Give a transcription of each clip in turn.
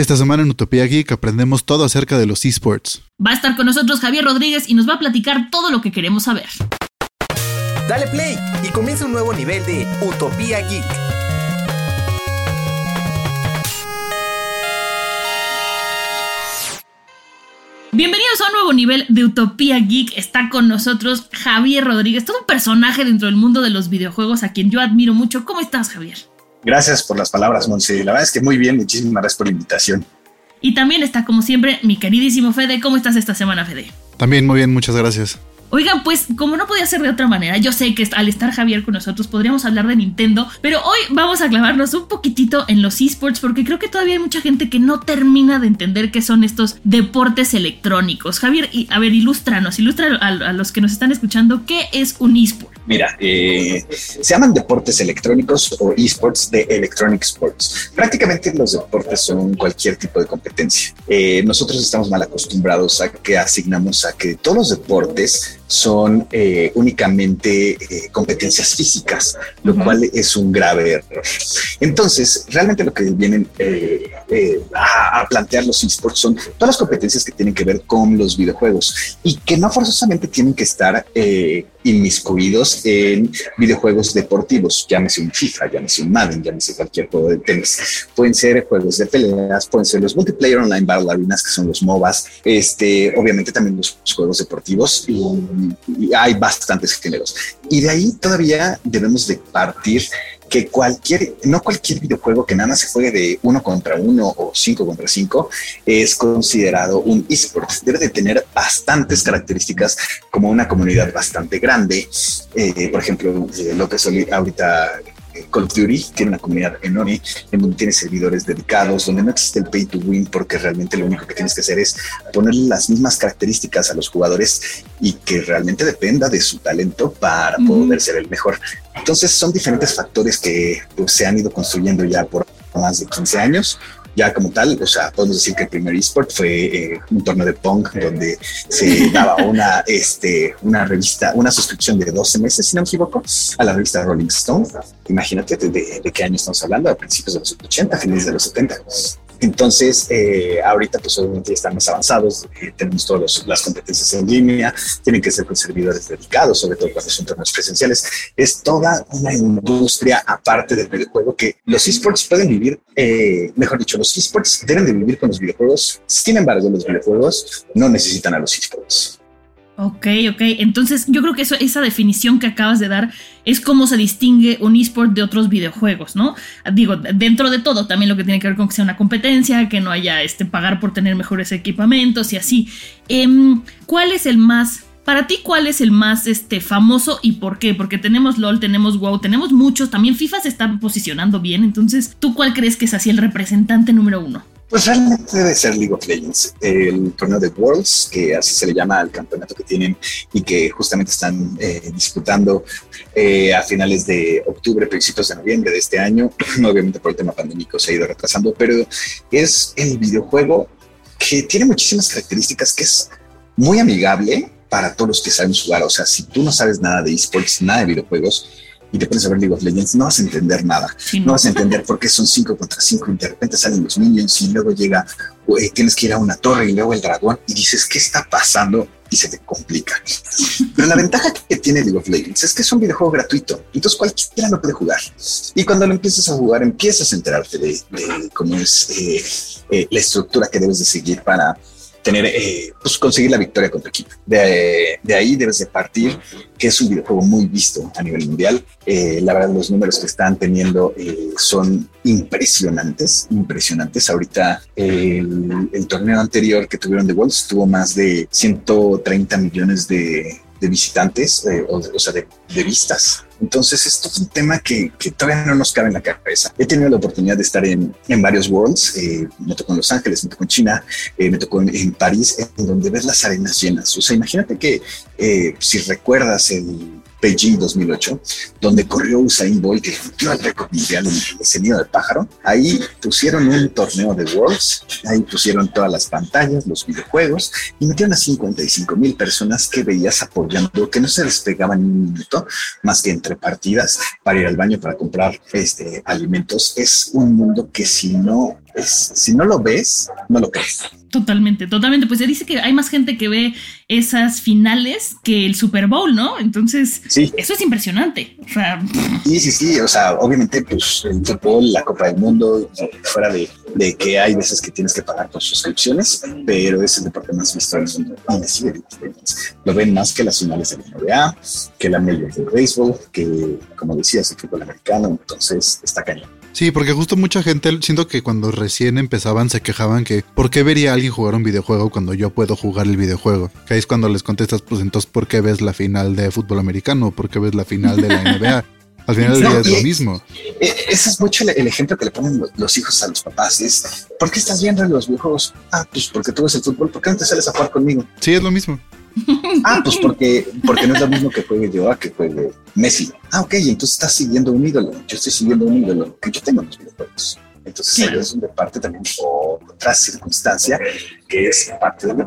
Esta semana en Utopía Geek aprendemos todo acerca de los esports. Va a estar con nosotros Javier Rodríguez y nos va a platicar todo lo que queremos saber. Dale play y comienza un nuevo nivel de Utopía Geek. Bienvenidos a un nuevo nivel de Utopía Geek. Está con nosotros Javier Rodríguez, todo un personaje dentro del mundo de los videojuegos a quien yo admiro mucho. ¿Cómo estás, Javier? Gracias por las palabras, Monse. La verdad es que muy bien, muchísimas gracias por la invitación. Y también está, como siempre, mi queridísimo Fede. ¿Cómo estás esta semana, Fede? También muy bien, muchas gracias. Oigan, pues como no podía ser de otra manera, yo sé que al estar Javier con nosotros podríamos hablar de Nintendo, pero hoy vamos a clavarnos un poquitito en los esports porque creo que todavía hay mucha gente que no termina de entender qué son estos deportes electrónicos. Javier, a ver, ilústranos, ilustra a, a los que nos están escuchando qué es un esport. Mira, eh, se llaman deportes electrónicos o esports de Electronic Sports. Prácticamente los deportes son cualquier tipo de competencia. Eh, nosotros estamos mal acostumbrados a que asignamos a que todos los deportes son eh, únicamente competencias físicas, lo cual es un grave error. Entonces, realmente lo que vienen a, a, plantear los esports son todas las competencias que tienen que ver con los videojuegos y que no forzosamente tienen que estar inmiscuidos en videojuegos deportivos, llámese un FIFA, llámese un Madden, llámese cualquier juego de tenis. Pueden ser juegos de peleas, pueden ser los multiplayer online battle arenas, que son los MOBAs, este, obviamente también los juegos deportivos y hay bastantes géneros. Y de ahí todavía debemos de partir que cualquier, no cualquier videojuego que nada más se juegue de uno contra uno o cinco contra cinco es considerado un esport. Debe de tener bastantes características como una comunidad bastante grande. Eh, por ejemplo, eh, lo que ahorita Call of Duty tiene una comunidad enorme en donde tiene servidores dedicados, donde no existe el pay to win porque realmente lo único que tienes que hacer es ponerle las mismas características a los jugadores y que realmente dependa de su talento para poder ser el mejor. Entonces son diferentes factores que pues, se han ido construyendo ya por más de 15 años ya como tal, o sea, podemos decir que el primer esport fue eh, un torneo de Pong donde se daba una, este, una revista, una suscripción de 12 meses, si no me equivoco, a la revista Rolling Stone. Imagínate de, de qué año estamos hablando, a principios de los 80, finales de los 70. Entonces, eh, ahorita pues obviamente ya están más avanzados, eh, tenemos todas las competencias en línea, tienen que ser con servidores dedicados, sobre todo cuando son torneos presenciales. Es toda una industria aparte del videojuego que los esports pueden vivir, eh, mejor dicho, los esports deben de vivir con los videojuegos. Sin embargo, los videojuegos no necesitan a los esports. Ok, ok. Entonces yo creo que esa definición que acabas de dar es cómo se distingue un esport de otros videojuegos, ¿no? Digo, dentro de todo, también lo que tiene que ver con que sea una competencia, que no haya este, pagar por tener mejores equipamientos y así. Em, ¿Cuál es el más... Para ti, ¿cuál es el más este, famoso y por qué? Porque tenemos LOL, tenemos WoW, tenemos muchos, también FIFA se está posicionando bien, entonces, ¿tú cuál crees que es así el representante número uno? Pues realmente debe ser League of Legends, el torneo de Worlds, que así se le llama al campeonato que tienen y que justamente están eh, disputando eh, a finales de octubre, principios de noviembre de este año. Obviamente por el tema pandémico se ha ido retrasando, pero es el videojuego que tiene muchísimas características, que es muy amigable para todos los que saben jugar. O sea, si tú no sabes nada de esports, nada de videojuegos, y te pones a ver League of Legends, no vas a entender nada. no. vas a entender por qué son cinco contra cinco y de repente salen los minions y luego llega, eh, tienes que ir a una torre y luego el dragón y dices, ¿qué está pasando? Y se te complica. Pero la ventaja que tiene League of Legends es que es un videojuego gratuito, entonces cualquiera lo puede jugar. Y cuando lo empiezas a jugar, empiezas a enterarte de, cómo es eh, eh, la estructura que debes de seguir para tener, eh, pues conseguir la victoria con tu equipo. De, ahí debes de partir, que es un videojuego muy visto a nivel mundial. Eh, la verdad, los números que están teniendo eh, son impresionantes, impresionantes. Ahorita el, torneo anterior que tuvieron de Wolves tuvo más de 130 millones de visitantes, o, sea, de, vistas. Entonces, esto es un tema que, todavía no nos cabe en la cabeza. He tenido la oportunidad de estar en, en varios Worlds, eh, me tocó en Los Ángeles, me tocó en China, eh, me tocó en, en, París, en donde ves las arenas llenas. O sea, imagínate que eh, si recuerdas el Beijing 2008, donde corrió Usain Bolt y rompió el récord mundial en nido de pájaro. Ahí pusieron un torneo de Worlds, ahí pusieron todas las pantallas, los videojuegos y metieron a 55 mil personas que veías apoyando, que no se despegaban ni un minuto más que entre partidas para ir al baño para comprar este, alimentos. Es un mundo que si no es, si no lo ves, no lo crees. Totalmente, totalmente. Pues se dice que hay más gente que ve esas finales que el Super Bowl, ¿no? Entonces, sí. eso es impresionante. O sea, sí, sí, sí. O sea, obviamente, pues el fútbol, la Copa del Mundo, fuera de, de que hay veces que tienes que pagar por suscripciones, pero es el deporte más visto del mundo y sigue Lo ven más que las finales de la NBA, que la Major League Baseball, que, como decías, el fútbol americano. Entonces, está cañón. Sí, porque justo mucha gente, siento que cuando recién empezaban se quejaban que ¿por qué vería a alguien jugar un videojuego cuando yo puedo jugar el videojuego? Que ahí es cuando les contestas, pues entonces ¿por qué ves la final de fútbol americano? ¿Por qué ves la final de la NBA? Al final del no, día es lo mismo. Ese es mucho el, el, ejemplo que le ponen los hijos a los papás. Es, ¿por qué estás viendo los videojuegos? Ah, pues porque tú ves el fútbol. ¿Por qué no te sales a jugar conmigo? Sí, es lo mismo. Ah, pues porque, porque no es lo mismo que juegue yo a que juegue Messi. Ah, ok, entonces estás siguiendo un ídolo. Yo estoy siguiendo un ídolo que yo tengo en los videojuegos. Entonces sí. es donde parte también otra circunstancia que es parte del.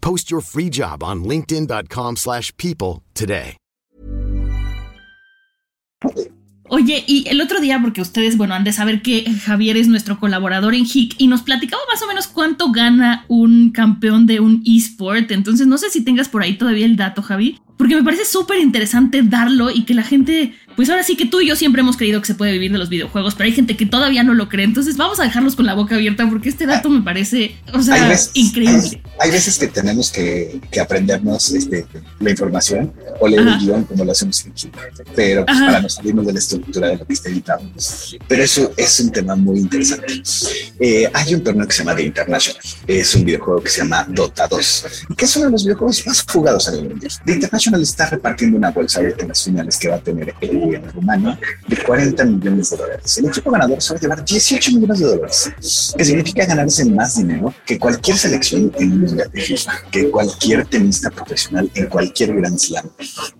Post your free job on linkedin.com slash people today. Oye, y el otro día, porque ustedes, bueno, han de saber que Javier es nuestro colaborador en HIC y nos platicaba más o menos cuánto gana un campeón de un eSport. Entonces, no sé si tengas por ahí todavía el dato, Javi, porque me parece súper interesante darlo y que la gente, pues ahora sí que tú y yo siempre hemos creído que se puede vivir de los videojuegos, pero hay gente que todavía no lo cree. Entonces, vamos a dejarlos con la boca abierta porque este dato me parece, o sea, hay veces, increíble. Hay, hay, veces que tenemos que, que aprendernos este, la información o leer Ajá. el guion como lo hacemos en Chile, pero pues, para no salirnos de la estructura de lo que está editado. Pero eso es un tema muy interesante. Eh, hay un torneo que se llama The International, es un videojuego que se llama Dota 2, que es uno de los videojuegos más jugados a nivel mundial. The International está repartiendo una bolsa en las finales que va a tener el gobierno rumano de 40 millones de dólares. El equipo ganador a llevar 18 millones de dólares, que significa ganarse más dinero que cualquier selección en un mundial de FIFA, que cualquier tenista profesional en cualquier Grand Slam,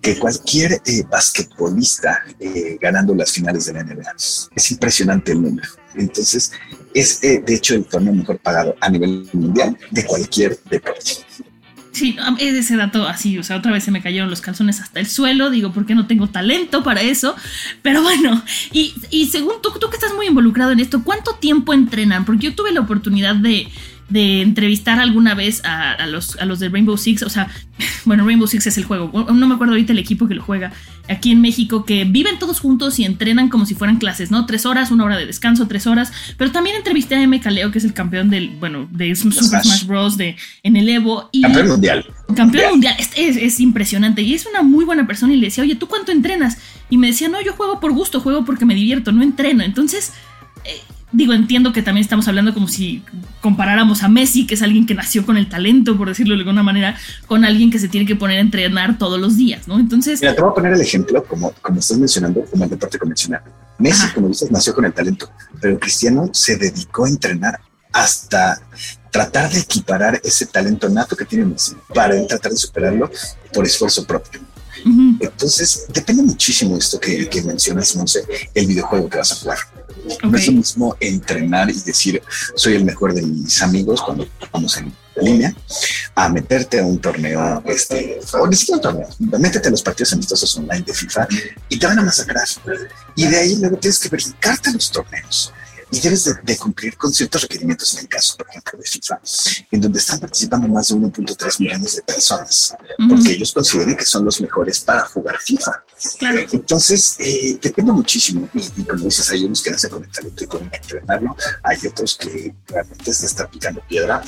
que cualquier eh, basquetbolista eh, ganando las finales de la NBA. Es impresionante el número. Entonces, es eh, de hecho el torneo mejor pagado a nivel mundial de cualquier deporte. Sí, es ese dato así, o sea, otra vez se me cayeron los calzones hasta el suelo, digo, porque no tengo talento para eso, pero bueno, y, y según tú, tú que estás muy involucrado en esto, ¿cuánto tiempo entrenan? Porque yo tuve la oportunidad de, de entrevistar alguna vez a, a, los, a los de Rainbow Six, o sea, bueno, Rainbow Six es el juego, no me acuerdo ahorita el equipo que lo juega aquí en México, que viven todos juntos y entrenan como si fueran clases, ¿no? Tres horas, una hora de descanso, tres horas, pero también entrevisté a M. Caleo, que es el campeón del, bueno, de Super Smash, Smash Bros. De, en el Evo. Y campeón mundial. Campeón mundial, es, es, es impresionante y es una muy buena persona y le decía, oye, ¿tú cuánto entrenas? Y me decía, no, yo juego por gusto, juego porque me divierto, no entreno. Entonces... Eh, digo, entiendo que también estamos hablando como si comparáramos a Messi, que es alguien que nació con el talento, por decirlo de alguna manera, con alguien que se tiene que poner a entrenar todos los días, ¿no? Entonces... Mira, te voy a poner el ejemplo, como, como estás mencionando, como el deporte convencional. Messi, Ajá. como dices, nació con el talento, pero Cristiano se dedicó a entrenar hasta tratar de equiparar ese talento nato que tiene Messi para tratar de superarlo por esfuerzo propio. Entonces, depende muchísimo de esto que, que mencionas, Monse, el videojuego que vas a jugar. No es lo mismo entrenar y decir, soy el mejor de mis amigos cuando vamos en línea, a meterte a un torneo, este, o ni siquiera un torneo, métete a los partidos amistosos online de FIFA y te van a masacrar. Y de ahí luego tienes que verificarte a los torneos y debes de, cumplir con ciertos requerimientos en el caso, por ejemplo, de FIFA, en donde están participando más de 1.3 millones de personas, porque ellos consideran que son los mejores para jugar FIFA. Entonces, eh, depende muchísimo. Y, como dices, hay unos que no se conectan y con entrenarlo, hay otros que realmente se están picando piedra.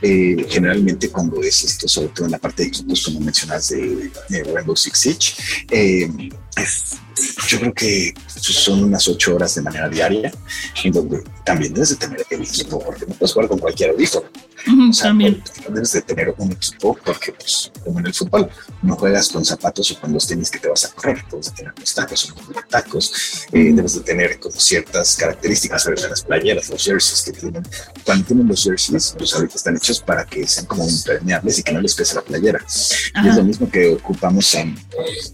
Eh, generalmente, cuando es esto, sobre todo en la parte de equipos, como mencionas de, Rainbow Six Siege, eh, yo creo que son unas ocho horas de manera diaria, en donde también debes de tener el equipo, porque no puedes jugar con cualquier audífono. también. Debes de tener un equipo, porque, pues, como en el fútbol, no juegas con zapatos o con los tenis que te vas a correr, debes de tener los tacos o los tacos, eh, debes de tener como ciertas características sobre las playeras, los jerseys que tienen. Cuando tienen los jerseys, pues ahorita están hechos para que sean como impermeables y que no les pese la playera. Y es lo mismo que ocupamos en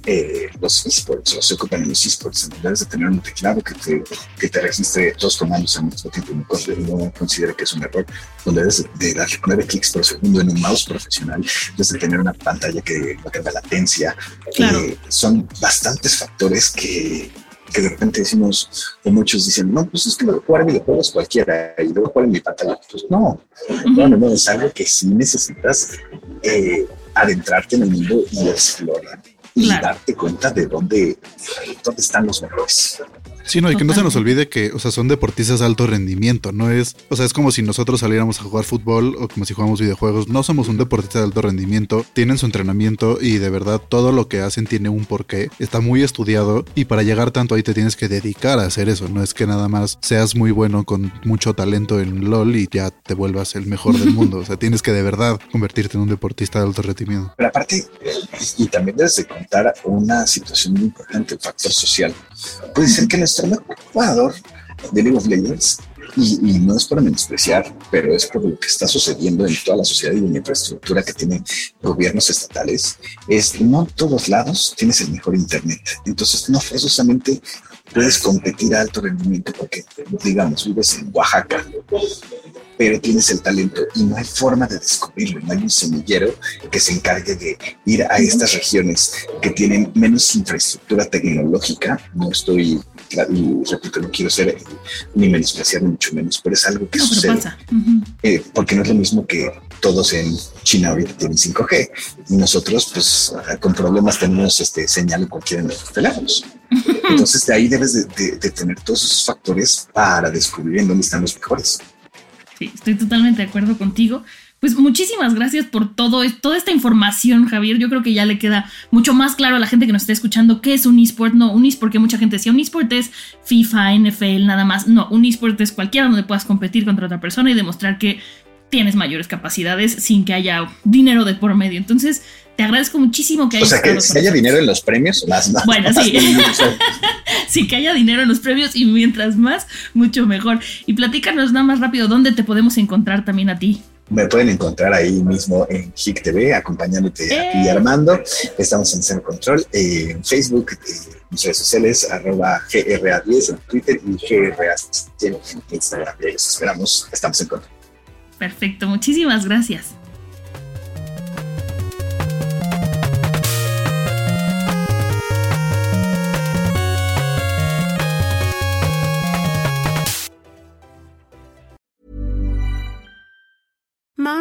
eh, los esports, o se ocupan en los esports, debes de tener un teclado que te, que te registre dos comandos al mismo tiempo, no, no considere que es un error, donde debes de darle nueve clics por segundo en un mouse profesional, debes de tener una pantalla que no tenga latencia. Eh, son bastantes factores que, que de repente decimos, o muchos dicen, no, pues es que jugar videojuegos cualquiera y luego jugar en mi pantalla. Pues no, no, no, es algo que sí necesitas eh, adentrarte en el mundo y explorar y darte cuenta de dónde, dónde están los mejores. Sí, no, y que no se nos olvide que, o sea, son deportistas de alto rendimiento, no es, o sea, es como si nosotros saliéramos a jugar fútbol o como si jugamos videojuegos, no somos un deportista de alto rendimiento, tienen su entrenamiento y de verdad todo lo que hacen tiene un porqué, está muy estudiado y para llegar tanto ahí te tienes que dedicar a hacer eso, no es que nada más seas muy bueno con mucho talento en LOL y ya te vuelvas el mejor del mundo, o sea, tienes que de verdad convertirte en un deportista de alto rendimiento. Pero aparte, y también debes de contar una situación muy importante, factor social. Puede ser que nuestro jugador de League of Legends, y, no es para menospreciar, pero es por lo que está sucediendo en toda la sociedad y en la infraestructura que tienen gobiernos estatales, es no todos lados tienes el mejor internet. Entonces, no forzosamente puedes competir a alto rendimiento porque, digamos, vives en Oaxaca pero tienes el talento y no hay forma de descubrirlo, no hay un semillero que se encargue de ir a estas regiones que tienen menos infraestructura tecnológica. No estoy, repito, no quiero ser ni menospreciar ni mucho menos, pero es algo que sucede. Eh, porque no es lo mismo que todos en China ahorita tienen 5G y nosotros, pues, con problemas tenemos este señal en cualquiera de nuestros teléfonos. Entonces, de ahí debes de, tener todos esos factores para descubrir en dónde están los mejores. Sí, estoy totalmente de acuerdo contigo. Pues muchísimas gracias por todo, toda esta información, Javier. Yo creo que ya le queda mucho más claro a la gente que nos está escuchando qué es un eSport. No, un eSport, que mucha gente decía, un eSport es FIFA, NFL, nada más. No, un eSport es cualquiera donde puedas competir contra otra persona y demostrar que tienes mayores capacidades sin que haya dinero de por medio. Entonces, te agradezco muchísimo que hayas. O sea, que si haya dinero en los premios, más. más bueno, sí. sí, que haya dinero en los premios y mientras más, mucho mejor. Y platícanos nada más rápido, ¿dónde te podemos encontrar también a ti? Me pueden encontrar ahí mismo en HIC TV, acompañándote a ti, ¡Eh! Armando. Estamos en Cero Control, eh, en Facebook, eh, en redes sociales, arroba GRA10 en Twitter y GRA10 en Instagram. Y los esperamos, estamos en control. Perfecto, muchísimas gracias.